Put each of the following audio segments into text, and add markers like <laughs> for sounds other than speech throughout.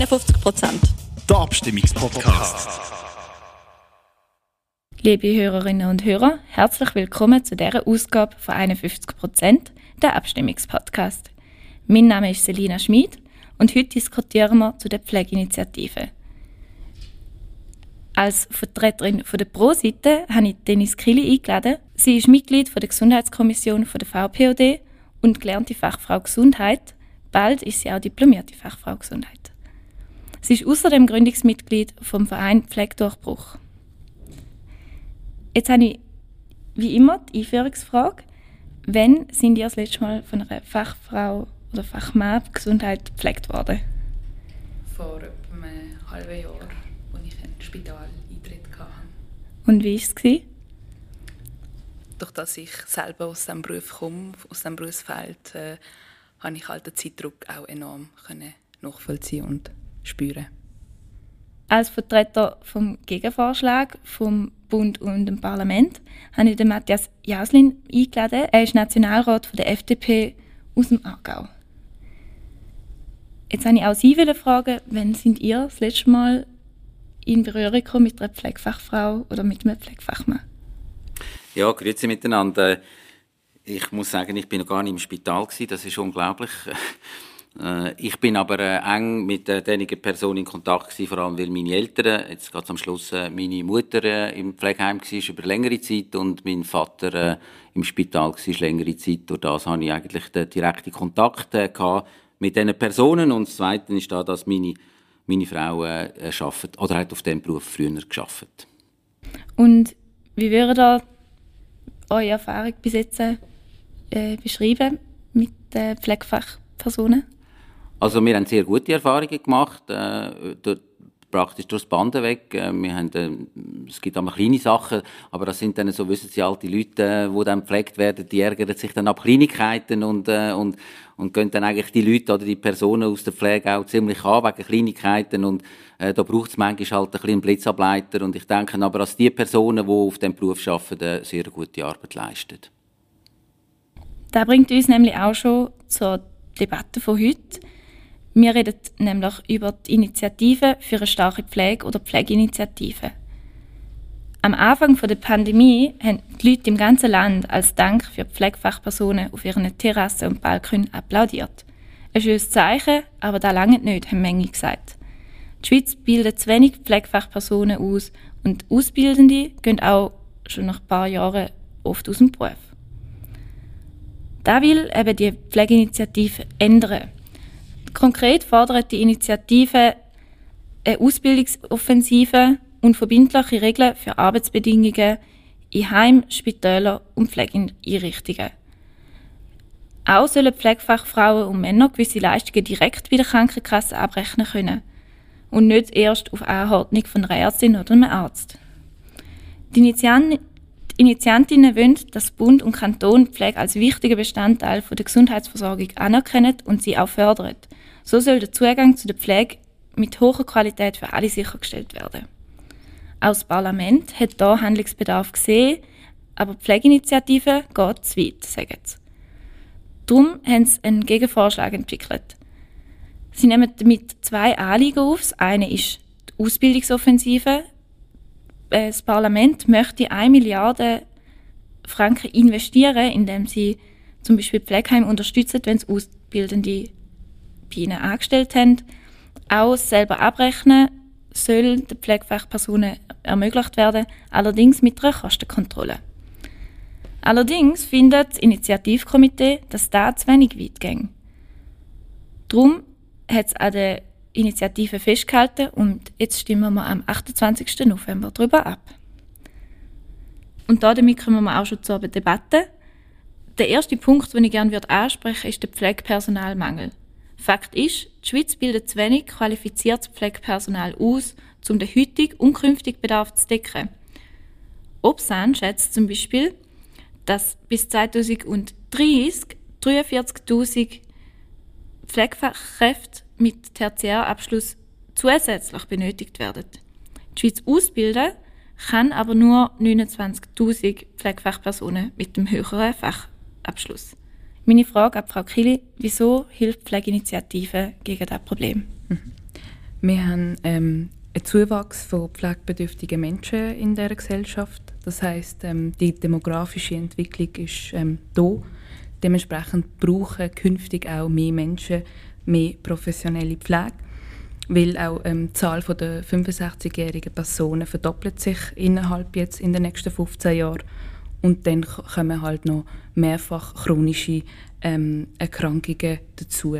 51 Prozent. Der Abstimmungspodcast. Liebe Hörerinnen und Hörer, herzlich willkommen zu dieser Ausgabe von 51 Prozent, der Abstimmungspodcast. Mein Name ist Selina Schmid und heute diskutieren wir zu der Pflegeinitiative. Als Vertreterin von der Pro-Seite habe ich Dennis Kili eingeladen. Sie ist Mitglied der Gesundheitskommission der VPOD und gelernte Fachfrau Gesundheit. Bald ist sie auch diplomierte Fachfrau Gesundheit. Sie ist außerdem Gründungsmitglied vom Verein Pflegedurchbruch. Jetzt habe ich wie immer die Einführungsfrage. Wann sind ihr das letzte Mal von einer Fachfrau oder Fachmann Gesundheit gepflegt worden? Vor etwa einem halben Jahr, als ich einen Spitaleintritt hatte. Und wie war es? Durch dass ich selber aus diesem Beruf komme, aus diesem Berufsfeld, äh, habe ich halt den Zeitdruck auch enorm können nachvollziehen und spüren. Als Vertreter vom Gegenvorschlag vom Bund und dem Parlament habe ich den Matthias Jaslin eingeladen. Er ist Nationalrat von der FDP aus dem Aargau. Jetzt habe ich auch Sie fragen, wann sind ihr das letzte Mal in Berührung gekommen mit einer Pflegefachfrau oder mit einem Pflegefachmann? Ja, grüezi miteinander. Ich muss sagen, ich bin noch gar nicht im Spital. Das ist unglaublich. Äh, ich bin aber äh, eng mit äh, Personen in Kontakt gewesen, vor allem weil meine Eltern, jetzt ganz am Schluss meine Mutter im Pflegeheim war über längere Zeit und mein Vater im Spital war längere Zeit. Durch das hatte ich eigentlich den direkten Kontakt mit diesen Personen. Und das Zweite ist da, dass meine, meine Frau äh, arbeitet, oder hat auf diesem Beruf früher geschafft. Und wie wäre da eure Erfahrung bis jetzt äh, beschreiben mit den Pflegefachpersonen? Also wir haben sehr gute Erfahrungen gemacht. Äh, dort praktisch durchs Banden weg. Äh, wir haben, äh, es gibt auch kleine Sachen, aber das sind dann so, wissen Sie, alte Leute, äh, die dann gepflegt werden, die ärgern sich dann ab Kleinigkeiten und, und, und gehen dann eigentlich die Leute oder die Personen aus der Pflege auch ziemlich an wegen Kleinigkeiten und äh, da braucht es manchmal halt ein bisschen Blitzableiter und ich denke aber, dass die Personen, die auf diesem Beruf arbeiten, eine sehr gute Arbeit leisten. Das bringt uns nämlich auch schon zur Debatte von heute. Wir reden nämlich über die Initiative für eine starke Pflege oder Pflegeinitiative. Am Anfang der Pandemie haben die Leute im ganzen Land als Dank für Pflegefachpersonen auf ihren Terrassen und Balkonen applaudiert. Ein schönes Zeichen, aber da lange nicht, haben Menge gesagt. Die Schweiz bildet zu wenig Pflegefachpersonen aus und Ausbildende gehen auch schon nach ein paar Jahren oft aus dem Beruf. Da will eben die Pflegeinitiative ändern. Konkret fordert die Initiative eine Ausbildungsoffensive und verbindliche Regeln für Arbeitsbedingungen in Heim, Spitälern und Pflegeeinrichtungen. Auch sollen Pflegefachfrauen und Männer gewisse Leistungen direkt bei der Krankenkasse abrechnen können und nicht erst auf Anordnung von einer Ärztin oder einem Arzt. Die Initiantinnen wollen, dass Bund und Kanton Pflege als wichtiger Bestandteil der Gesundheitsversorgung anerkennen und sie auch fördern. So soll der Zugang zu der Pflege mit hoher Qualität für alle sichergestellt werden. Auch das Parlament hat da Handlungsbedarf gesehen, aber die Pflegeinitiative geht zu weit, sagen sie. Darum haben sie einen Gegenvorschlag entwickelt. Sie nehmen damit zwei Anliegen auf. Das eine ist die Ausbildungsoffensive, äh, das Parlament möchte 1 Milliarde Franken investieren, indem sie zum Beispiel Pflegeheim unterstützen, wenn sie Ausbildende bei ihnen angestellt haben. Auch selber abrechnen soll den Pflegefachpersonen ermöglicht werden, allerdings mit einer Kostenkontrolle. Allerdings findet das Initiativkomitee, dass da zu wenig weit ging. Darum hat es an der Initiative festgehalten und jetzt stimmen wir am 28. November darüber ab. Und damit kommen wir auch schon zur Debatte. Der erste Punkt, den ich gerne ansprechen würde, ist der Pflegepersonalmangel. Fakt ist, die Schweiz bildet zu wenig qualifiziertes Pflegepersonal aus, um den heutigen und künftigen Bedarf zu decken. Obsan schätzt zum Beispiel, dass bis 2030 43.000 Pflegefachkräfte mit Tertiärabschluss zusätzlich benötigt werden. Die Schweiz ausbilden kann aber nur 29.000 Pflegefachpersonen mit dem höheren Fachabschluss. Meine Frage an Frau Kili, wieso hilft Pflegeinitiative gegen das Problem? Mhm. Wir haben ähm, einen Zuwachs von pflegebedürftigen Menschen in der Gesellschaft. Das heißt, ähm, die demografische Entwicklung ist ähm, da. Dementsprechend brauchen künftig auch mehr Menschen mehr professionelle Pflege, weil auch ähm, die Zahl der 65-jährigen Personen verdoppelt sich innerhalb jetzt in den nächsten 15 Jahren und dann kommen halt noch mehrfach chronische ähm, Erkrankungen dazu.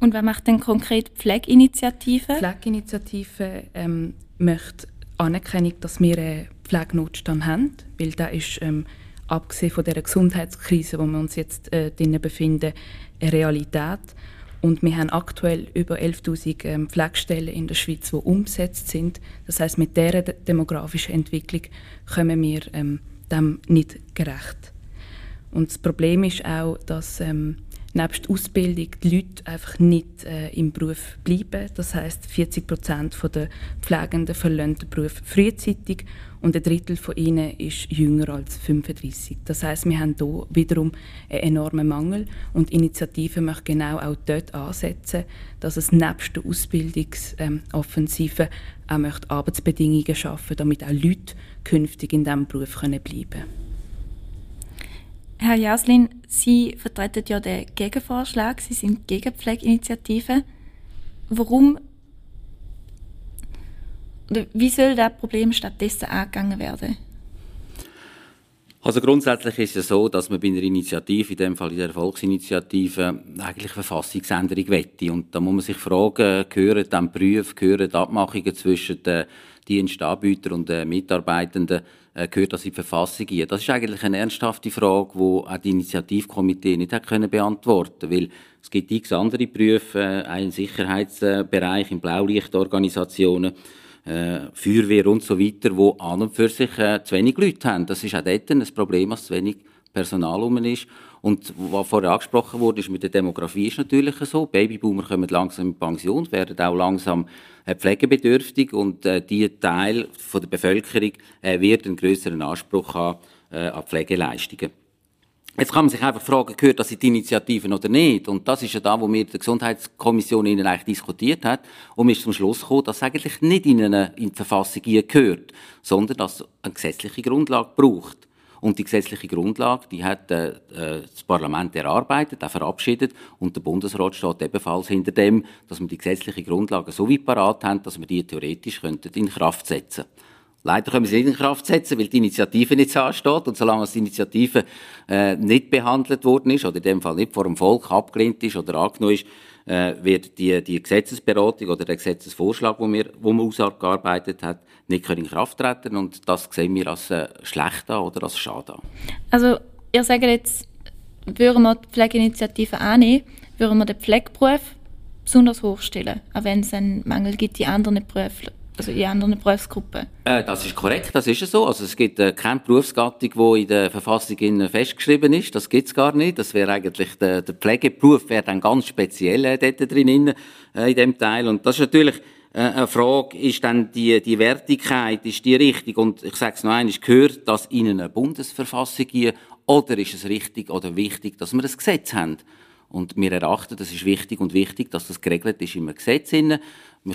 Und wer macht denn konkret Pflegeinitiativen? Pflegeinitiative ähm, möchte Anerkennung, dass wir einen Pflegenotstand haben, weil da ist ähm, abgesehen von der Gesundheitskrise, wo wir uns jetzt äh, befinden, eine Realität. Und wir haben aktuell über 11.000 ähm, Pflegestellen in der Schweiz, die umgesetzt sind. Das heißt, mit dieser demografischen Entwicklung kommen wir ähm, dem nicht gerecht. Und das Problem ist auch, dass ähm, nebst Ausbildung die Leute einfach nicht äh, im Beruf bleiben. Das heißt, 40 Prozent der Pflegenden verlassen den Beruf frühzeitig und ein Drittel von ihnen ist jünger als 35. Das heißt, wir haben hier wiederum einen enormen Mangel und die Initiative möchte genau auch dort ansetzen, dass es nebst der Ausbildungsoffensive auch Arbeitsbedingungen schaffen, damit auch Leute künftig in diesem Beruf bleiben können. Herr Jaslin, Sie vertreten ja den Gegenvorschlag, Sie sind gegen Pflegeinitiativen. Warum oder wie soll das Problem stattdessen angegangen werden? Also grundsätzlich ist es so, dass man bei einer Initiative, in dem Fall in der Volksinitiative, eigentlich Verfassungsänderung wette. Und da muss man sich fragen, gehören dann Berufe, gehören Abmachungen zwischen den Dienstanbietern und den Mitarbeitenden gehört das in die Verfassung ein? Das ist eigentlich eine ernsthafte Frage, die auch die Initiativkomitee nicht hat können beantworten weil es gibt x andere Berufe, äh, einen Sicherheitsbereich in Blaulichtorganisationen, äh, Feuerwehr und so weiter, wo an und für sich äh, zu wenig Leute haben. Das ist auch dort ein Problem, dass zu wenig Personal um ist. Und was vorher angesprochen wurde, ist mit der Demografie ist natürlich so. Babyboomer kommen langsam in Pension, werden auch langsam äh, pflegebedürftig und äh, die Teil von der Bevölkerung äh, wird einen größeren Anspruch haben äh, an Pflegeleistungen. Jetzt kann man sich einfach fragen, gehört das in die Initiativen oder nicht? Und das ist ja da, wo wir der Gesundheitskommission Ihnen eigentlich diskutiert hat. Und wir sind zum Schluss gekommen, dass es eigentlich nicht in, eine, in die Verfassung gehört, sondern dass es eine gesetzliche Grundlage braucht. Und die gesetzliche Grundlage, die hat äh, äh, das Parlament erarbeitet, auch verabschiedet. Und der Bundesrat steht ebenfalls hinter dem, dass wir die gesetzliche Grundlage so weit parat haben, dass wir die theoretisch könnten in Kraft setzen Leider können wir sie nicht in Kraft setzen, weil die Initiative nicht ansteht. Und solange die Initiative äh, nicht behandelt worden ist, oder in dem Fall nicht vor dem Volk abgelehnt ist oder angenommen ist, äh, wird die, die Gesetzesberatung oder der Gesetzesvorschlag, wo wir, wo man ausgearbeitet hat, nicht in Kraft treten und das sehen wir als äh, schlecht an oder als schade an. Also ihr sagt jetzt, würden wir die Pflegeinitiative annehmen, würden wir den Pflegeberuf besonders hochstellen, auch wenn es einen Mangel gibt in anderen Berufen, also in anderen Berufsgruppen? Äh, das ist korrekt, das ist so. Also es gibt äh, keine Berufsgattung, die in der Verfassung festgeschrieben ist. Das gibt es gar nicht. Das wäre eigentlich der, der Pflegeberuf wäre dann ganz speziell äh, dort drin äh, in dem Teil. Und das ist natürlich äh, eine Frage, ist dann die, die Wertigkeit, ist die richtig? Und ich sage es noch einmal, gehört das in eine Bundesverfassung hier? Oder ist es richtig oder wichtig, dass wir ein Gesetz haben? Und wir erachten, das ist wichtig und wichtig, dass das geregelt ist im Gesetz. Wir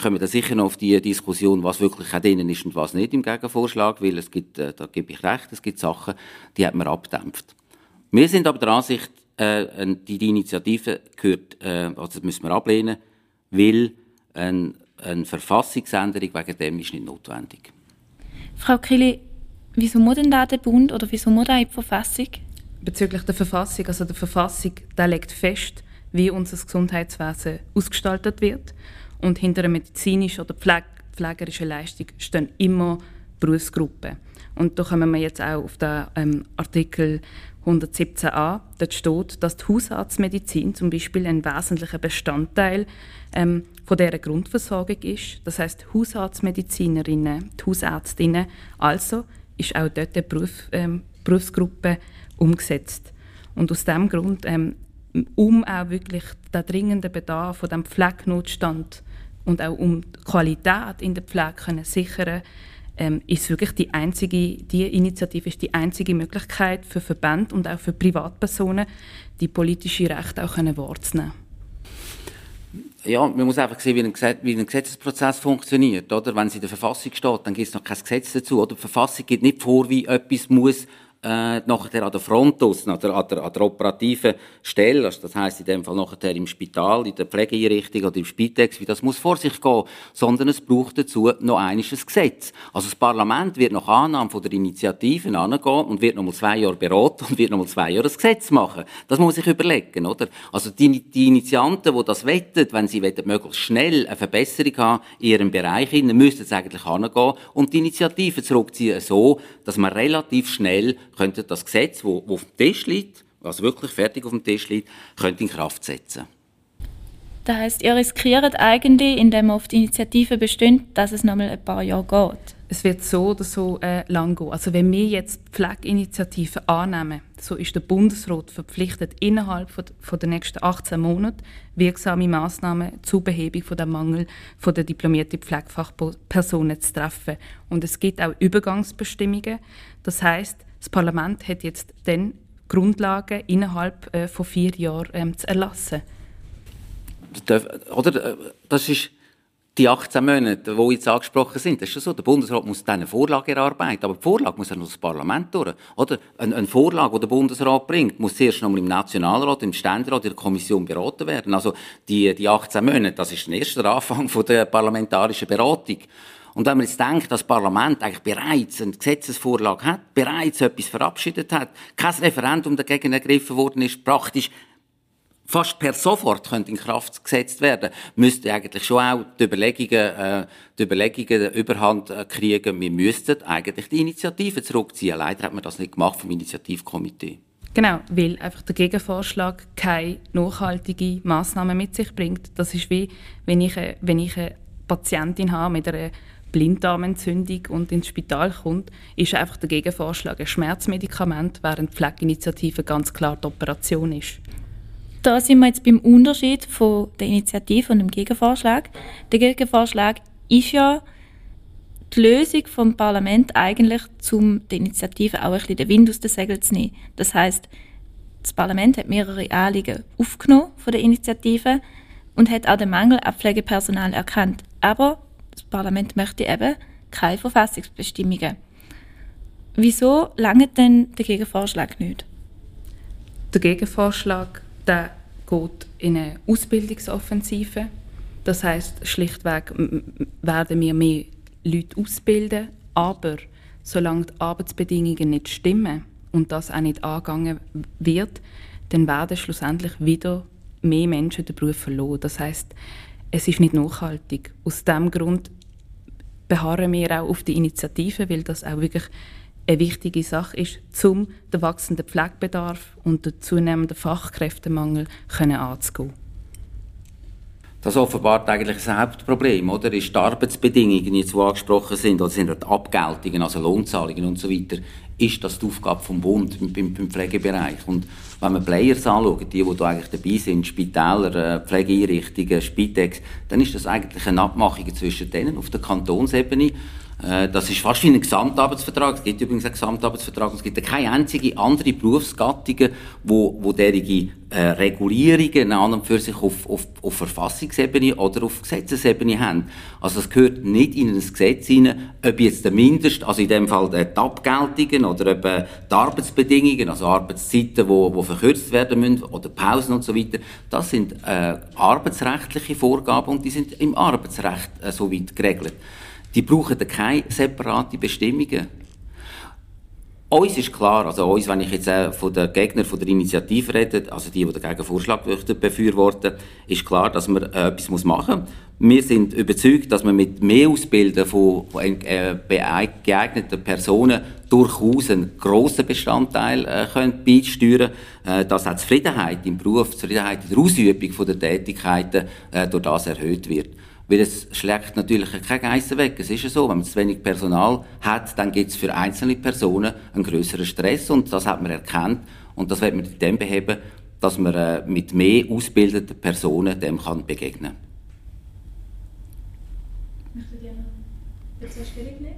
kommen da sicher noch auf die Diskussion, was wirklich auch drinnen ist und was nicht im Gegenvorschlag, weil es gibt, äh, da gebe ich recht, es gibt Sachen, die hat man abdämpft. Wir sind aber der Ansicht, äh, die, die Initiative gehört, äh, also das müssen wir ablehnen, weil ein eine Verfassungsänderung wegen dem ist nicht notwendig. Frau Kili, wieso muss denn da der Bund oder wieso muss da die Verfassung? Bezüglich der Verfassung, also der Verfassung, da legt fest, wie unser Gesundheitswesen ausgestaltet wird. Und hinter einer medizinischen oder pfleg pflegerischen Leistung stehen immer Berufsgruppen. Und da kommen wir jetzt auch auf den ähm, Artikel 117a. Dort steht, dass die Hausarztmedizin zum Beispiel ein wesentlicher Bestandteil ähm, von dieser Grundversorgung ist. Das heißt, Hausarztmedizinerinnen, die Hausärztinnen, also ist auch dort eine Beruf, ähm, Berufsgruppe umgesetzt. Und aus diesem Grund, ähm, um auch wirklich den dringenden Bedarf von dem Pflegenotstand und auch um die Qualität in der Pflege können sichern ähm, ist wirklich die einzige, die Initiative ist die einzige Möglichkeit für Verbände und auch für Privatpersonen, die politische Rechte auch können wahrzunehmen. Ja, man muss einfach sehen, wie ein, wie ein Gesetzesprozess funktioniert, oder? Wenn es in der Verfassung steht, dann gibt es noch kein Gesetz dazu, oder? Die Verfassung gibt nicht vor, wie etwas muss äh, nachher an der Front aus, an der, an der, an der operativen Stelle, also das heißt in dem Fall nachher im Spital, in der Pflegeeinrichtung oder im Spitex, wie das muss vor sich gehen, sondern es braucht dazu noch eines Gesetz. Also das Parlament wird nach Annahme von der Initiative angehen und wird noch mal zwei Jahre beraten und wird noch mal zwei Jahre ein Gesetz machen. Das muss ich überlegen, oder? Also die, die Initianten, die das wettet, wenn sie wettet, möglichst schnell eine Verbesserung haben in ihrem Bereich, dann müssten eigentlich angehen und die Initiative zurückziehen so, dass man relativ schnell könnte das Gesetz, wo, wo auf dem Tisch liegt, was wirklich fertig auf dem Tisch liegt, könnte in Kraft setzen. Das heißt, ihr riskiert eigentlich, indem die Initiative bestimmt, dass es noch mal ein paar Jahre geht. Es wird so oder so äh, lang gehen. Also wenn wir jetzt die Pflegeinitiative annehmen, so ist der Bundesrat verpflichtet, innerhalb von, von der nächsten 18 Monate wirksame Maßnahmen zur Behebung von dem Mangel von der diplomierten Pflegefachpersonen zu treffen. Und es gibt auch Übergangsbestimmungen. Das heißt, das Parlament hat jetzt dann Grundlagen innerhalb äh, von vier Jahren ähm, zu erlassen. Oder, äh, das ist die 18 Monate, die jetzt angesprochen sind, das ist schon so. Der Bundesrat muss dann eine Vorlage erarbeiten, aber die Vorlage muss ja noch das Parlament durch. Oder? Eine, eine Vorlage, die der Bundesrat bringt, muss zuerst noch im Nationalrat, im Ständerat, in der Kommission beraten werden. Also die, die 18 Monate, das ist der erste Anfang von der parlamentarischen Beratung. Und wenn man jetzt denkt, dass das Parlament eigentlich bereits eine Gesetzesvorlage hat, bereits etwas verabschiedet hat, kein Referendum dagegen ergriffen worden ist, praktisch fast per sofort könnte in Kraft gesetzt werden, müsste eigentlich schon auch die Überlegungen, äh, die Überlegungen Überhand äh, kriegen, wir müssten eigentlich die Initiative zurückziehen. Leider hat man das nicht gemacht vom Initiativkomitee. Genau, weil einfach der Gegenvorschlag keine nachhaltige Maßnahmen mit sich bringt. Das ist wie, wenn ich, wenn ich eine Patientin habe mit einer Blinddarmentzündung und ins Spital kommt, ist einfach der Gegenvorschlag ein Schmerzmedikament, während Pflegeinitiative ganz klar die Operation ist. Da sind wir jetzt beim Unterschied von der Initiative und dem Gegenvorschlag. Der Gegenvorschlag ist ja die Lösung vom Parlament eigentlich, um die Initiative auch ein bisschen den Wind aus den Segeln zu nehmen. Das heißt, das Parlament hat mehrere Anliegen aufgenommen von der Initiative und hat auch den Mangel an Pflegepersonal erkannt. Aber das Parlament möchte eben keine Verfassungsbestimmungen. Wieso langt denn der Gegenvorschlag nicht? Der Gegenvorschlag der geht in eine Ausbildungsoffensive. Das heißt schlichtweg werden wir mehr Leute ausbilden, aber solange die Arbeitsbedingungen nicht stimmen und das auch nicht angegangen wird, dann werden schlussendlich wieder mehr Menschen den Beruf verloren. Das heißt, es ist nicht nachhaltig. Aus diesem Grund beharren wir auch auf die Initiative, weil das auch wirklich eine wichtige Sache ist, um den wachsenden Pflegebedarf und den zunehmenden Fachkräftemangel anzugehen. Das offenbart eigentlich ein Hauptproblem, oder? Ist die Arbeitsbedingungen, die jetzt angesprochen sind, oder sind die Abgeltungen, also Lohnzahlungen und so weiter, ist das die Aufgabe vom Bund beim, beim Pflegebereich. Und wenn man Players anschaut, die, die da eigentlich dabei sind, Spitäler, äh, Pflegeeinrichtungen, Spitex, dann ist das eigentlich eine Abmachung zwischen denen auf der Kantonsebene. Äh, das ist fast wie ein Gesamtarbeitsvertrag. Es gibt übrigens einen Gesamtarbeitsvertrag. Es gibt keine einzige andere Berufsgattung, wo, wo derige äh, Regulierungen an und für sich auf, auf, auf Verfassungsebene oder auf Gesetzesebene haben. Also es gehört nicht in ein Gesetz hinein, ob jetzt der Mindest, also in dem Fall die Abgeltungen oder äh, die Arbeitsbedingungen, also Arbeitszeiten, wo, wo verkürzt werden müssen oder Pausen und so weiter, das sind äh, arbeitsrechtliche Vorgaben und die sind im Arbeitsrecht äh, soweit geregelt. Die brauchen keine separate Bestimmungen. Uns ist klar, also uns, wenn ich jetzt äh, von den Gegnern von der Initiative rede, also die, die den Gegenvorschlag befürworten, ist klar, dass man äh, etwas machen muss. Wir sind überzeugt, dass man mit mehr Ausbilden von, von äh, geeigneten Personen durchaus einen grossen Bestandteil äh, beisteuern äh, dass auch die Zufriedenheit im Beruf, Zufriedenheit in der Ausübung der Tätigkeiten äh, durch das erhöht wird. Weil es schlägt natürlich keine Geissen weg. Es ist ja so, wenn man zu wenig Personal hat, dann gibt es für einzelne Personen einen größeren Stress und das hat man erkannt und das wird man in dem beheben, dass man äh, mit mehr ausgebildeten Personen dem kann begegnen noch dazu Stellung nehmen?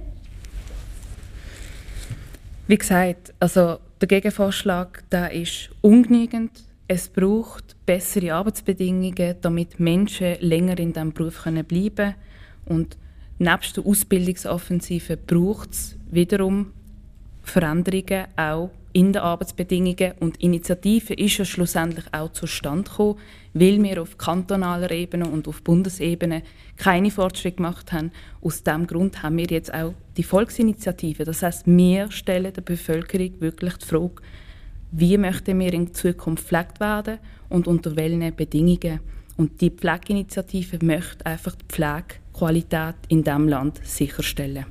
Wie gesagt, also der Gegenvorschlag der ist ungenügend Es braucht bessere Arbeitsbedingungen, damit Menschen länger in diesem Beruf bleiben können. Und nebst der Ausbildungsoffensive braucht es wiederum Veränderungen auch in den Arbeitsbedingungen. Und Initiative ist ja schlussendlich auch zustande gekommen, weil wir auf kantonaler Ebene und auf Bundesebene keine Fortschritte gemacht haben. Aus diesem Grund haben wir jetzt auch die Volksinitiative. Das heißt, wir stellen der Bevölkerung wirklich die Frage, wie möchten wir in Zukunft gepflegt werden und unter welchen Bedingungen. Und die Pflegeinitiative möchte einfach die Pflegequalität in diesem Land sicherstellen.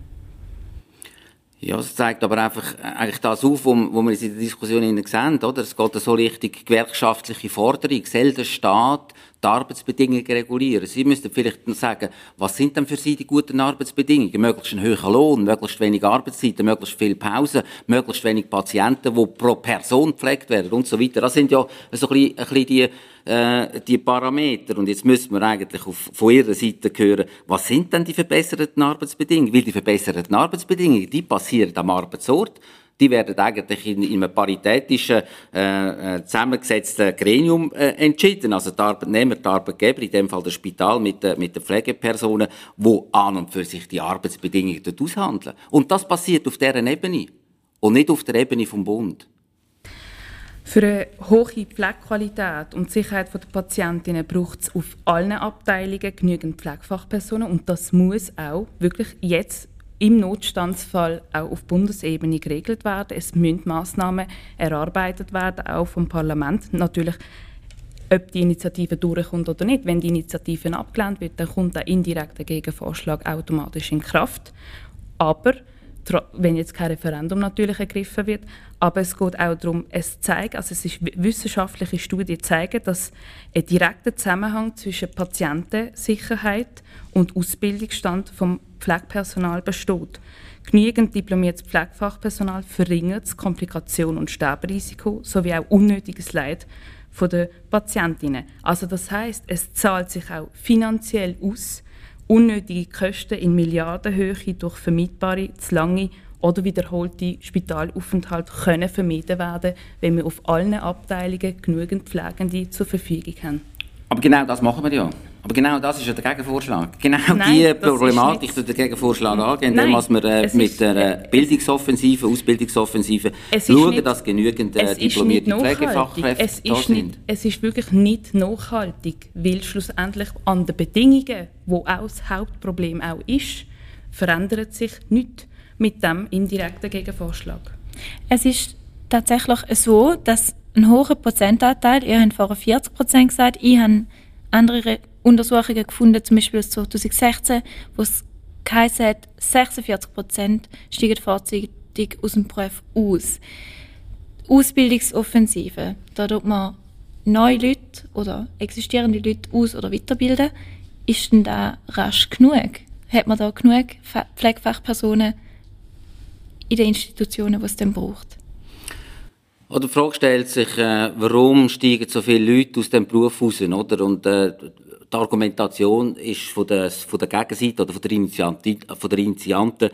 Ja, es zeigt aber einfach äh, eigentlich das auf, wo, wo wir in der Diskussion sehen, oder? Es geht so richtig gewerkschaftliche Forderung. Soll Staat die Arbeitsbedingungen regulieren? Sie müssten vielleicht sagen, was sind denn für Sie die guten Arbeitsbedingungen? Möglichst einen höheren Lohn, möglichst wenig Arbeitszeiten, möglichst viel Pause, möglichst wenig Patienten, die pro Person gepflegt werden und so weiter. Das sind ja so ein bisschen, ein bisschen die, äh, die Parameter. Und jetzt müssen wir eigentlich auf, von Ihrer Seite hören, was sind denn die verbesserten Arbeitsbedingungen? Weil die verbesserten Arbeitsbedingungen, die passieren am Arbeitsort. Die werden eigentlich in, in einem paritätischen, äh, äh, zusammengesetzten Gremium äh, entschieden. Also die Arbeitnehmer, die Arbeitgeber, in dem Fall das Spital mit, äh, mit den Pflegepersonen, wo an und für sich die Arbeitsbedingungen dort aushandeln. Und das passiert auf deren Ebene und nicht auf der Ebene vom Bund. Für eine hohe Pflegequalität und Sicherheit der Patientinnen braucht es auf allen Abteilungen genügend Pflegefachpersonen und das muss auch wirklich jetzt im Notstandsfall auch auf Bundesebene geregelt werden. Es müssen Massnahmen erarbeitet werden, auch vom Parlament. Natürlich, ob die Initiative durchkommt oder nicht. Wenn die Initiative abgelehnt wird, dann kommt der indirekte Gegenvorschlag automatisch in Kraft. Aber wenn jetzt kein Referendum natürlich ergriffen wird. Aber es geht auch darum, es zeigt, also es ist wissenschaftliche Studien zeigen, dass ein direkter Zusammenhang zwischen Patientensicherheit und Ausbildungsstand vom Pflegepersonal besteht. Genügend diplomiertes Pflegefachpersonal verringert das Komplikation- und Sterberisiko sowie auch unnötiges Leid der Patientinnen. Also das heißt, es zahlt sich auch finanziell aus, unnötige Kosten in Milliardenhöhe durch vermeidbare, zu lange oder wiederholte Spitalaufenthalte können vermieden werden, wenn wir auf allen Abteilungen genügend Pflegende zur Verfügung haben. Aber genau das machen wir ja. Aber genau das ist ja der Gegenvorschlag. Genau Nein, die Problematik der Gegenvorschlag angehen, indem wir äh, mit der äh, Bildungsoffensive, Ausbildungsoffensive schauen, nicht, dass genügend äh, diplomierte Pflegefachkräfte es da sind. Nicht, es ist wirklich nicht nachhaltig, weil schlussendlich an den Bedingungen, wo auch das Hauptproblem auch ist, verändert sich nichts mit dem indirekten Gegenvorschlag. Es ist tatsächlich so, dass ein hoher Prozentanteil, ihr habt vorher 40 Prozent gesagt, ich habe andere Untersuchungen gefunden, zum Beispiel aus 2016, wo es geheißen hat, 46 Prozent steigen vorzeitig aus dem Beruf aus. Ausbildungsoffensive, da tut man neue Leute oder existierende Leute aus- oder weiterbilden. Ist denn da rasch genug? Hat man da genug Pflegefachpersonen in den Institutionen, die es dann braucht? Oder die Frage stellt sich, äh, warum steigen so viele Leute aus dem Beruf raus, oder? Und äh, die Argumentation ist von der, von der Gegenseite oder von der, Initianten, von der Initianten,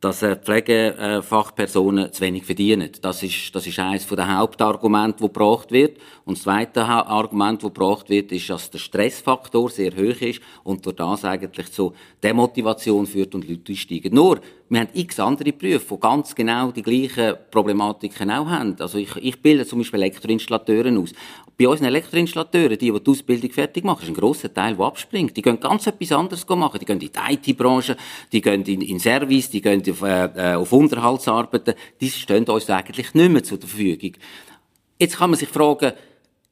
dass äh, Pflegefachpersonen zu wenig verdienen. Das ist, das ist eines der Hauptargumente, das gebracht wird. Und das zweite Argument, das gebracht wird, ist, dass der Stressfaktor sehr hoch ist und durch das eigentlich zu Demotivation führt und Leute einsteigen. Nur, wir haben x andere Berufe, die ganz genau die gleichen Problematiken auch haben. Also ich, ich bilde zum Beispiel Elektroinstallateuren aus. Bei unseren Elektroinstallateuren, die, die die Ausbildung fertig machen, ist ein grosser Teil, der abspringt. Die gehen ganz etwas anderes machen. Die gehen in die IT-Branche, die gehen in, in Service, die gehen auf, äh, auf Unterhaltsarbeiten. Die stehen uns eigentlich nicht mehr zur Verfügung. Jetzt kann man sich fragen,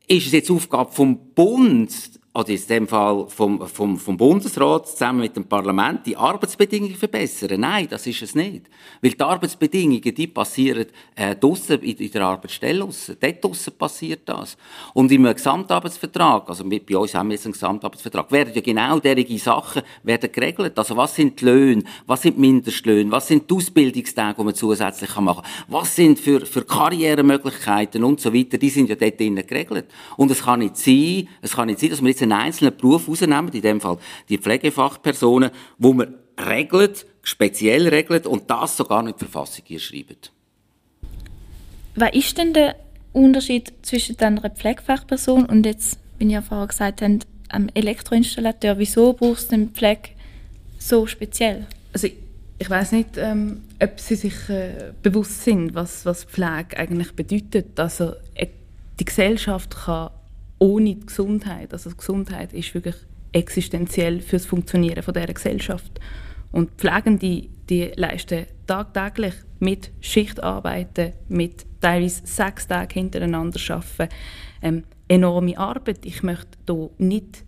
ist es jetzt Aufgabe vom Bund, oder in dem Fall vom, vom, vom Bundesrat zusammen mit dem Parlament die Arbeitsbedingungen verbessern. Nein, das ist es nicht. Weil die Arbeitsbedingungen, die passieren äh, draussen, in, in der Arbeitsstelle draussen. Dort draussen passiert das. Und im Gesamtarbeitsvertrag, also mit, bei uns haben wir jetzt einen Gesamtarbeitsvertrag, werden ja genau derige Sachen werden geregelt. Also was sind die Löhne, was sind die Mindestlöhne, was sind die Ausbildungstage, die man zusätzlich machen kann, was sind für, für Karrieremöglichkeiten und so weiter, die sind ja dort drinnen geregelt. Und es kann nicht sein, es kann nicht sein, dass man jetzt einen einzelnen Beruf rausnehmen, in dem Fall die Pflegefachpersonen, wo man regelt, speziell regelt und das sogar nicht in die Verfassung schreibt. Was ist denn der Unterschied zwischen einer Pflegefachperson und jetzt, wie ihr vorher gesagt habt, einem Elektroinstallateur? Wieso brauchst du eine Pflege so speziell? Also ich, ich weiß nicht, ähm, ob Sie sich äh, bewusst sind, was, was Pflege eigentlich bedeutet. Also äh, die Gesellschaft kann ohne die Gesundheit, also die Gesundheit ist wirklich existenziell für das Funktionieren von dieser Gesellschaft. Und Pflegende, die leisten tagtäglich mit Schichtarbeiten, mit teilweise sechs Tagen hintereinander arbeiten, ähm, enorme Arbeit. Ich möchte hier nicht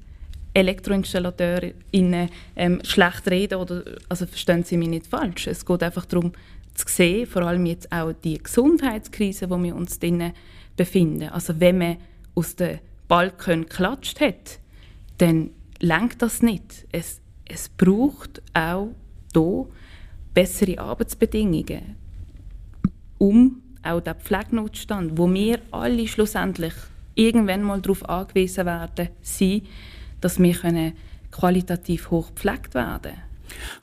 ElektroinstallateurInnen ähm, schlecht reden oder also verstehen Sie mich nicht falsch. Es geht einfach darum zu sehen, vor allem jetzt auch die Gesundheitskrise, wo wir uns drinnen befinden. Also wenn man aus den Balken geklatscht hat, dann lenkt das nicht. Es, es braucht auch hier bessere Arbeitsbedingungen, um auch den Pflegenotstand, wo wir alle schlussendlich irgendwann mal darauf angewiesen werden, sein, dass wir qualitativ hoch gepflegt werden können.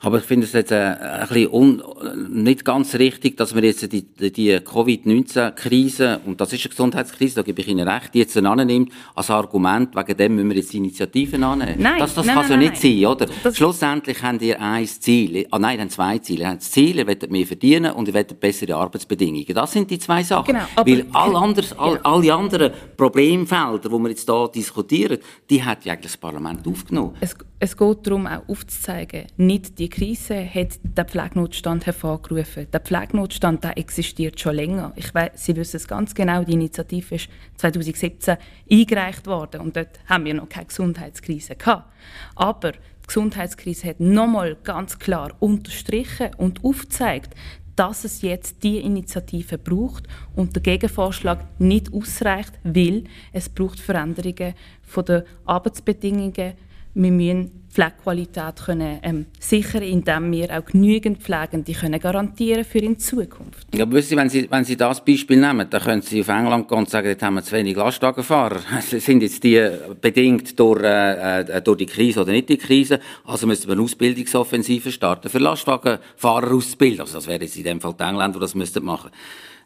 Aber ich finde es jetzt äh, ein bisschen un, nicht ganz richtig, dass man jetzt die, die Covid-19-Krise, und das ist eine Gesundheitskrise, da gebe ich Ihnen recht, die jetzt annimmt, als Argument, wegen dem müssen wir jetzt Initiativen annehmen. Nein, das das nein, kann nein, ja nein, nicht sein, oder? Das Schlussendlich haben ihr ein Ziel, ah nein, haben zwei Ziele. Ihr habt das Ziel, ihr wollt mehr verdienen und ihr wollt bessere Arbeitsbedingungen. Das sind die zwei Sachen. Genau, Weil all anders, all, Ja. alle anderen Problemfelder, die wir jetzt hier diskutieren, die hat ja eigentlich das Parlament aufgenommen. Es, es geht darum, auch aufzuzeigen, nicht die Krise hat den Pflegenotstand hervorgerufen. Der Pflegenotstand der existiert schon länger. Ich weiss, Sie wissen es ganz genau, die Initiative ist 2017 eingereicht worden und dort haben wir noch keine Gesundheitskrise gehabt. Aber die Gesundheitskrise hat nochmal ganz klar unterstrichen und aufgezeigt, dass es jetzt die Initiative braucht und der Gegenvorschlag nicht ausreicht, weil es braucht Veränderungen von den Arbeitsbedingungen. Wir müssen Pflegequalität können, ähm, sichern, indem wir auch genügend Pflegende können garantieren für in Zukunft. Ja, aber Sie, wenn Sie, wenn Sie das Beispiel nehmen, dann können Sie auf England gehen und sagen, dort haben wir zu wenig Lastwagenfahrer. <laughs> Sind jetzt die bedingt durch, äh, äh, durch die Krise oder nicht die Krise? Also müssen wir eine Ausbildungsoffensive starten, für Lastwagenfahrer auszubilden. Also das wäre jetzt in dem Fall die Engländer, die das müssten machen.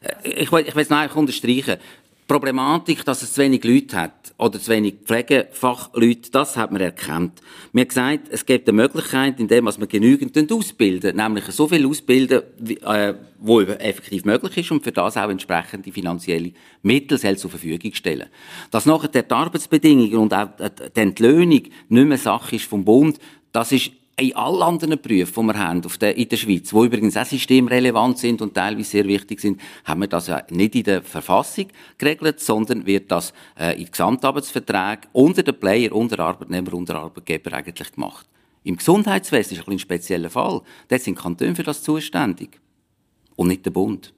Äh, Ich will, es noch unterstreichen. Problematik, dass es zu wenig Leute hat oder zu wenig Pflegefachleute, das hat man erkannt. Haben gesagt, es gibt eine Möglichkeit, indem wir genügend ausbilden, nämlich so viel ausbilden, wie, äh, wo effektiv möglich ist und für das auch entsprechende finanzielle Mittel selbst zur Verfügung stellen. Dass nachher die Arbeitsbedingungen und auch die Entlöhnung nicht mehr Sache ist vom Bund, das ist in allen anderen Berufen, die wir haben auf der, in der Schweiz, die übrigens auch systemrelevant sind und teilweise sehr wichtig sind, haben wir das ja nicht in der Verfassung geregelt, sondern wird das äh, in Gesamtarbeitsverträgen unter den Player, unter Arbeitnehmer, unter Arbeitgeber eigentlich gemacht. Im Gesundheitswesen ist ein, ein spezieller Fall. Dort sind Kantone für das zuständig und nicht der Bund.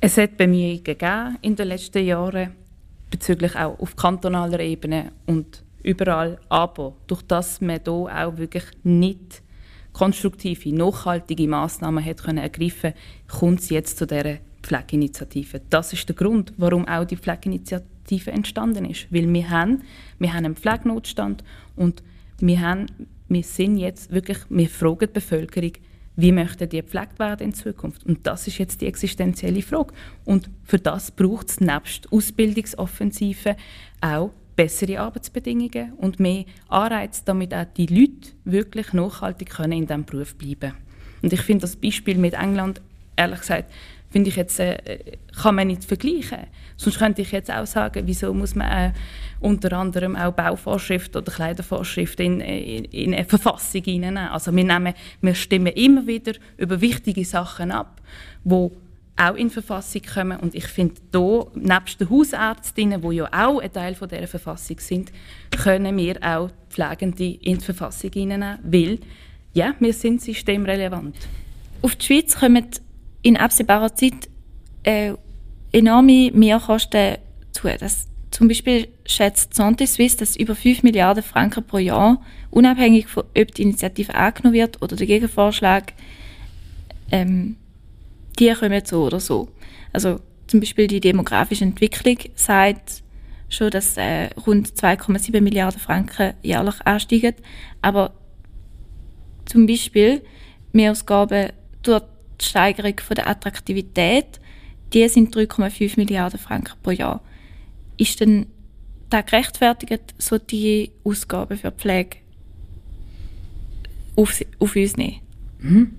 Es hat Bemühungen gegeben in den letzten Jahren, bezüglich auch auf kantonaler Ebene und überall. Aber durch das man hier auch wirklich nicht konstruktive, nachhaltige Massnahmen hat können ergreifen kommt es jetzt zu dieser Pflegeinitiative. Das ist der Grund, warum auch die Pflegeinitiative entstanden ist. Weil wir haben, wir haben einen Pflegenotstand und wir, haben, wir sind jetzt wirklich, wir fragen die Bevölkerung, wie möchten die gepflegt werden in Zukunft? Und das ist jetzt die existenzielle Frage. Und für das braucht es nebst Ausbildungsoffensive auch bessere Arbeitsbedingungen und mehr Anreize, damit auch die Leute wirklich nachhaltig können in diesem Beruf bleiben Und ich finde das Beispiel mit England, ehrlich gesagt, finde ich jetzt, äh, kann man nicht vergleichen. Sonst könnte ich jetzt auch sagen, wieso muss man äh, unter anderem auch Bauvorschriften oder Kleidervorschriften in, in, in eine Verfassung hineinnehmen. Also wir, nehmen, wir stimmen immer wieder über wichtige Sachen ab, wo auch in die Verfassung kommen. Und ich finde, hier, nebst den Hausärztinnen, die ja auch ein Teil von dieser Verfassung sind, können wir auch Pflegende in die Verfassung hineinnehmen, weil ja, wir sind systemrelevant. Auf die Schweiz kommen in absehbarer Zeit äh, enorme Mehrkosten zu. Das, zum Beispiel schätzt Santé Suisse, dass über 5 Milliarden Franken pro Jahr, unabhängig von ob die Initiative angenommen wird oder der Gegenvorschlag, ähm, die kommen so oder so. Also zum Beispiel die demografische Entwicklung sagt schon, dass äh, rund 2,7 Milliarden Franken jährlich ansteigen. Aber zum Beispiel Mehrausgaben durch die Steigerung von der Attraktivität Die sind 3,5 Milliarden Franken pro Jahr. Ist denn da gerechtfertigt, so die Ausgaben für Pflege auf, auf uns nehmen? Mhm.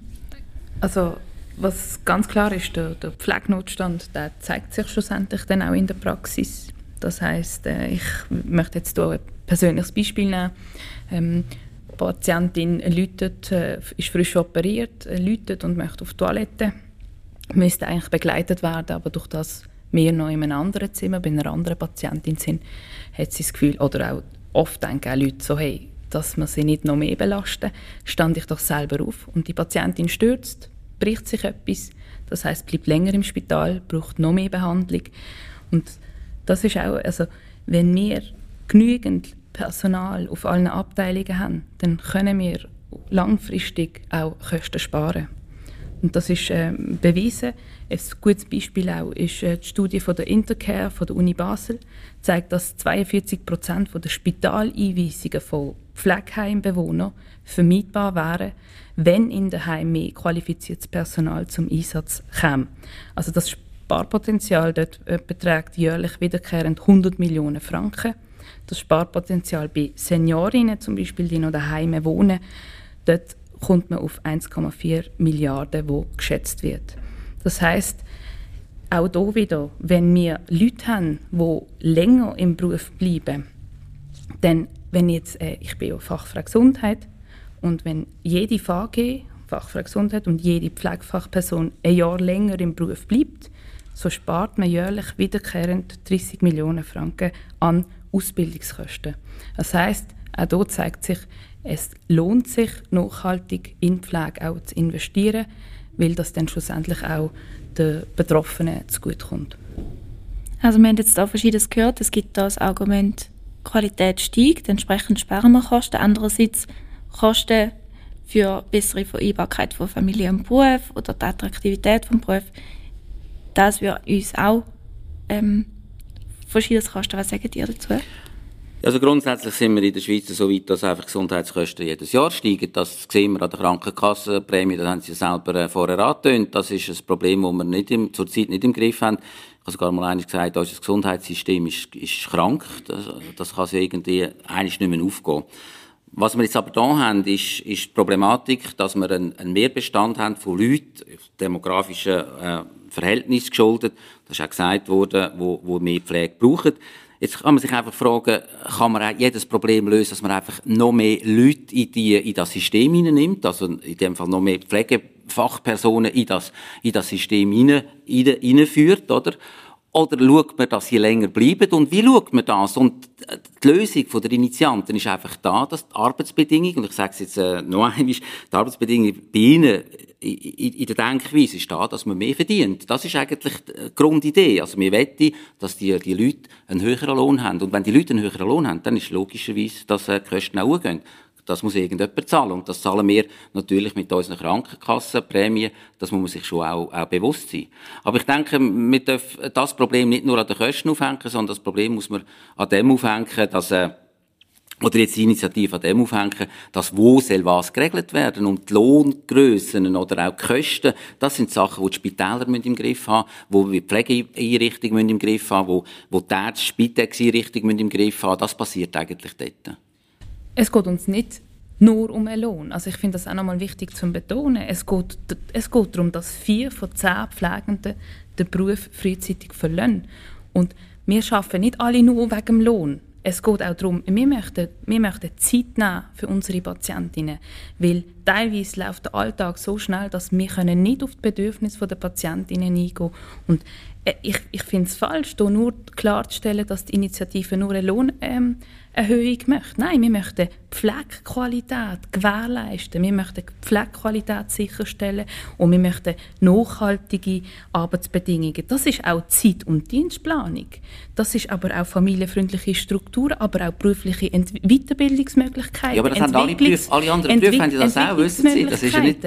Also was ganz klar ist, der, der Pflegenotstand der zeigt sich schlussendlich dann auch in der Praxis. Das heißt, äh, ich möchte jetzt hier ein persönliches Beispiel nehmen. Ähm, die Patientin läutet, äh, ist frisch operiert, läutet und möchte auf die Toilette. Müsste eigentlich begleitet werden, aber durch das wir noch in einem anderen Zimmer bei einer anderen Patientin sind, hat sie das Gefühl, oder auch oft denken auch Leute so, hey, dass man sie nicht noch mehr belasten, stand ich doch selber auf und die Patientin stürzt, bricht sich etwas, das heißt bleibt länger im Spital, braucht noch mehr Behandlung und das ist auch, also wenn wir genügend Personal auf allen Abteilungen haben, dann können wir langfristig auch Kosten sparen. Und das ist äh, bewiesen. Ein gutes Beispiel auch ist äh, die Studie von der Intercare von der Uni Basel zeigt, dass 42 Prozent der Spitaleinweisungen von Pflegeheimbewohnern vermeidbar wären, wenn in der Heim mehr qualifiziertes Personal zum Einsatz käme. Also das Sparpotenzial dort äh, beträgt jährlich wiederkehrend 100 Millionen Franken. Das Sparpotenzial bei Seniorinnen zum Beispiel, die noch daheim wohnen, dort kommt man auf 1,4 Milliarden, wo geschätzt wird. Das heißt, auch hier wieder, wenn wir Leute haben, die länger im Beruf bleiben, dann, wenn jetzt, äh, ich bin ja Fachfrau Gesundheit, und wenn jede VG, Fachfrau Gesundheit, und jede Pflegefachperson ein Jahr länger im Beruf bleibt, so spart man jährlich wiederkehrend 30 Millionen Franken an Ausbildungskosten. Das heißt, auch hier zeigt sich, es lohnt sich, nachhaltig in Pflege auch zu investieren, weil das dann schlussendlich auch den Betroffenen zugutekommt. Also wir haben jetzt da Verschiedenes gehört. Es gibt das Argument, Qualität steigt, entsprechend sparen wir Kosten. Andererseits Kosten für bessere Vereinbarkeit von Familie und Beruf oder die Attraktivität des Berufs. Das wird uns auch ähm, Verschiedenes kosten. Was sagt ihr dazu? Also grundsätzlich sind wir in der Schweiz so weit, dass einfach Gesundheitskosten jedes Jahr steigen. Das sehen wir an der Krankenkassenprämie, das haben Sie selber äh, vorher angetönt. Das ist ein Problem, das wir zurzeit nicht im Griff haben. Ich habe sogar mal eines gesagt, unser Gesundheitssystem ist, ist krank. Das, das kann irgendwie eigentlich nicht mehr aufgehen. Was wir jetzt aber da haben, ist, ist die Problematik, dass wir einen, einen Mehrbestand haben von Leuten, demografischen äh, Verhältnis geschuldet. Das ist auch gesagt worden, wo, wo mehr Pflege brauchen. Jetzt kann man sich einfach fragen, kann man jedes Problem lösen, dass man einfach noch mehr Leute in, die, in das System hineinnimmt, also in dem Fall noch mehr Pflegefachpersonen in das, in das System hineinführt, oder? Oder schaut man, dass sie länger bleiben? Und wie schaut man das? Und die Lösung der Initianten ist einfach da, dass die Arbeitsbedingungen, und ich sage es jetzt äh, noch einmal, die Arbeitsbedingungen bei ihnen in, der Denkweise ist da, dass man mehr verdient. Das ist eigentlich die Grundidee. Also wir wetten, dass die, die Leute einen höheren Lohn haben. Und wenn die Leute einen höheren Lohn haben, dann ist logischerweise, dass äh, die Kosten auch hochgehen. Das muss irgendjemand zahlen. Und das zahlen wir natürlich mit unseren Krankenkassenprämien. Das muss man sich schon auch, auch bewusst sein. Aber ich denke, wir dürfen das Problem nicht nur an den Kosten aufhängen, sondern das Problem muss man an dem aufhängen, dass, äh, oder jetzt die Initiative an dem aufhängen, dass wo soll was geregelt werden und die Lohngrössen oder auch die Kosten, das sind Sachen, die die Spitäler im Griff haben, wo die Pflegeeinrichtungen im Griff haben, wo, wo die Spitex-Einrichtungen im Griff haben. Das passiert eigentlich dort. Es geht uns nicht nur um einen Lohn. Also ich finde das auch nochmal wichtig zu betonen. Es geht, es geht darum, dass vier von zehn Pflegenden den Beruf frühzeitig verlassen. Und wir arbeiten nicht alle nur wegen dem Lohn. Es geht auch darum, wir möchten, wir möchten Zeit nehmen für unsere Patientinnen, weil teilweise läuft der Alltag so schnell, dass wir nicht auf die Bedürfnisse der Patientinnen eingehen können. Und äh, ich, ich finde es falsch, hier nur klarzustellen, dass die Initiative nur eine Lohn... Ähm, Erhöhung möchte. Nein, wir möchten Pflegequalität gewährleisten. Wir möchten Pflegequalität sicherstellen und wir möchten nachhaltige Arbeitsbedingungen. Das ist auch Zeit- und Dienstplanung. Das ist aber auch familienfreundliche Strukturen, aber auch berufliche Ent Weiterbildungsmöglichkeiten. Ja, aber das haben alle, Berufe, alle anderen Berufe haben das auch, wissen Sie. Das ist ja nicht...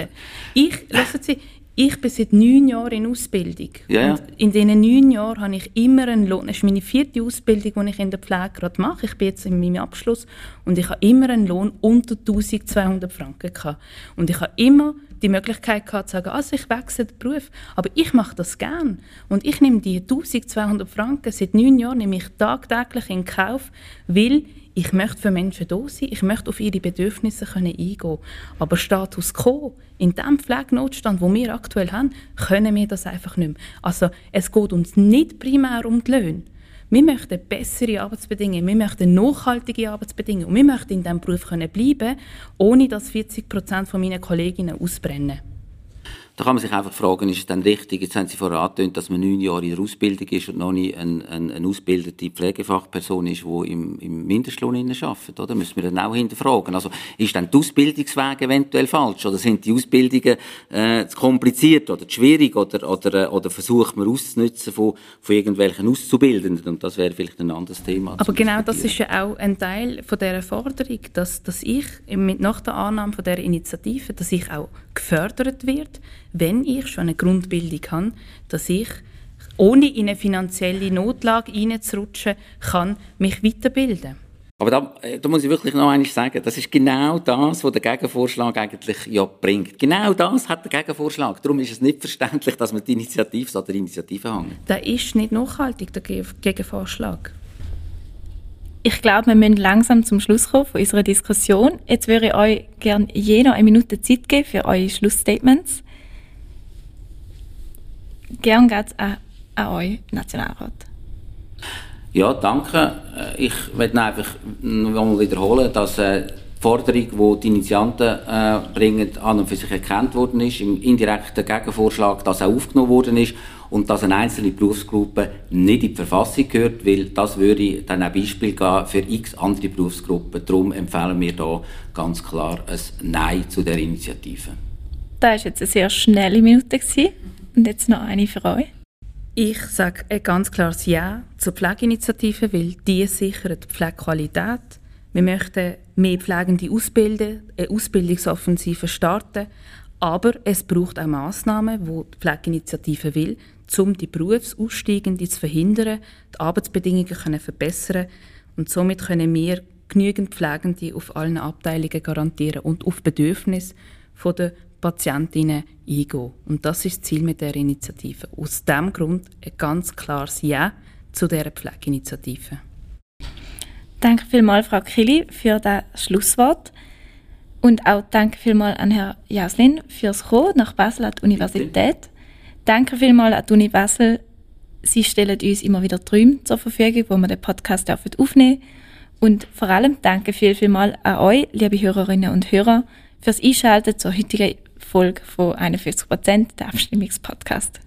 Ich, lassen Sie, ich bin seit neun Jahren in Ausbildung. Ja. Und in diesen neun Jahren habe ich immer einen Lohn. Das ist meine vierte Ausbildung, die ich in der Pflege gerade mache. Ich bin jetzt in meinem Abschluss und ich habe immer einen Lohn unter 1200 Franken gehabt. Und ich habe immer die Möglichkeit gehabt, zu sagen, also ich wechsle den Beruf, aber ich mache das gern und ich nehme die 1200 Franken seit neun Jahren nehme ich tagtäglich in Kauf, weil ich möchte für Menschen da sein, ich möchte auf ihre Bedürfnisse können eingehen. Aber Status quo, in dem Pflegenotstand, wo wir aktuell haben, können wir das einfach nicht mehr. Also es geht uns nicht primär um die Löhne. Wir möchten bessere Arbeitsbedingungen, wir möchten nachhaltige Arbeitsbedingungen und wir möchten in diesem Beruf können bleiben, ohne dass 40 Prozent meiner Kolleginnen ausbrennen. Da kann man sich einfach fragen, ist es dann richtig, jetzt haben Sie vorher angetönt, dass man neun Jahre in der Ausbildung ist und noch nicht eine, eine, eine ausgebildete Pflegefachperson ist, die im, im Mindestlohn arbeitet, oder? Müssen wir dann auch hinterfragen. Also, ist dann der Ausbildungsweg eventuell falsch? Oder sind die Ausbildungen, äh, zu kompliziert oder zu schwierig? Oder, oder, oder versucht man auszunutzen von, von irgendwelchen Auszubildenden? Und das wäre vielleicht ein anderes Thema. Aber genau das ist ja auch ein Teil von dieser Forderung, dass, dass ich mit, nach der Annahme von dieser Initiative, dass ich auch gefördert werde, wenn ich schon eine Grundbildung habe, dass ich ohne in eine finanzielle Notlage hineinzurutschen, kann mich weiterbilden. Aber da, äh, da, muss ich wirklich noch einmal sagen, das ist genau das, was der Gegenvorschlag eigentlich ja bringt. Genau das hat der Gegenvorschlag. Darum ist es nicht verständlich, dass man die Initiative an der Initiative hängt. Der ist nicht nachhaltig, der Gegenvorschlag. Ich glaube, wir müssen langsam zum Schluss kommen von unserer Diskussion. Jetzt würde ich euch gerne jeder eine Minute Zeit geben für eure Schlussstatements. Gerne geht es an, an euch, Nationalrat. Ja, danke. Äh, ich möchte einfach nochmal wiederholen, dass äh, die Forderung, die die Initianten äh, bringen, an und für sich erkannt worden ist, im indirekten Gegenvorschlag, dass auch aufgenommen worden ist und dass eine einzelne Berufsgruppe nicht in die Verfassung gehört, weil das würde dann ein Beispiel geben für x andere Berufsgruppen. Darum empfehlen wir da ganz klar ein Nein zu der Initiative. Das war jetzt eine sehr schnelle Minute. Gewesen. Und jetzt noch eine für euch. Ich sage ein ganz klares Ja zur Pflegeinitiative, weil die sichert die Pflegequalität. Wir möchten mehr Pflegende ausbilden, eine Ausbildungsoffensive starten, aber es braucht auch Massnahmen, die die Pflegeinitiative will, um die Berufsaussteigenden zu verhindern, die Arbeitsbedingungen können verbessern und somit können wir genügend Pflegende auf allen Abteilungen garantieren und auf Bedürfnisse der Patientinnen eingehen. Und das ist das Ziel mit der Initiative. Aus diesem Grund ein ganz klares Ja zu dieser Pflegeinitiative. Danke vielmals, Frau Kili, für das Schlusswort. Und auch danke vielmals an Herrn Jaslin fürs Kommen nach Basel an die Universität. Danke vielmals an die Uni Basel. Sie stellen uns immer wieder Träume zur Verfügung, wo wir den Podcast aufnehmen dürfen. Und vor allem danke viel, viel mal an euch, liebe Hörerinnen und Hörer, fürs Einschalten zur heutigen Folge von 41 Prozent, der Abstimmungspodcast.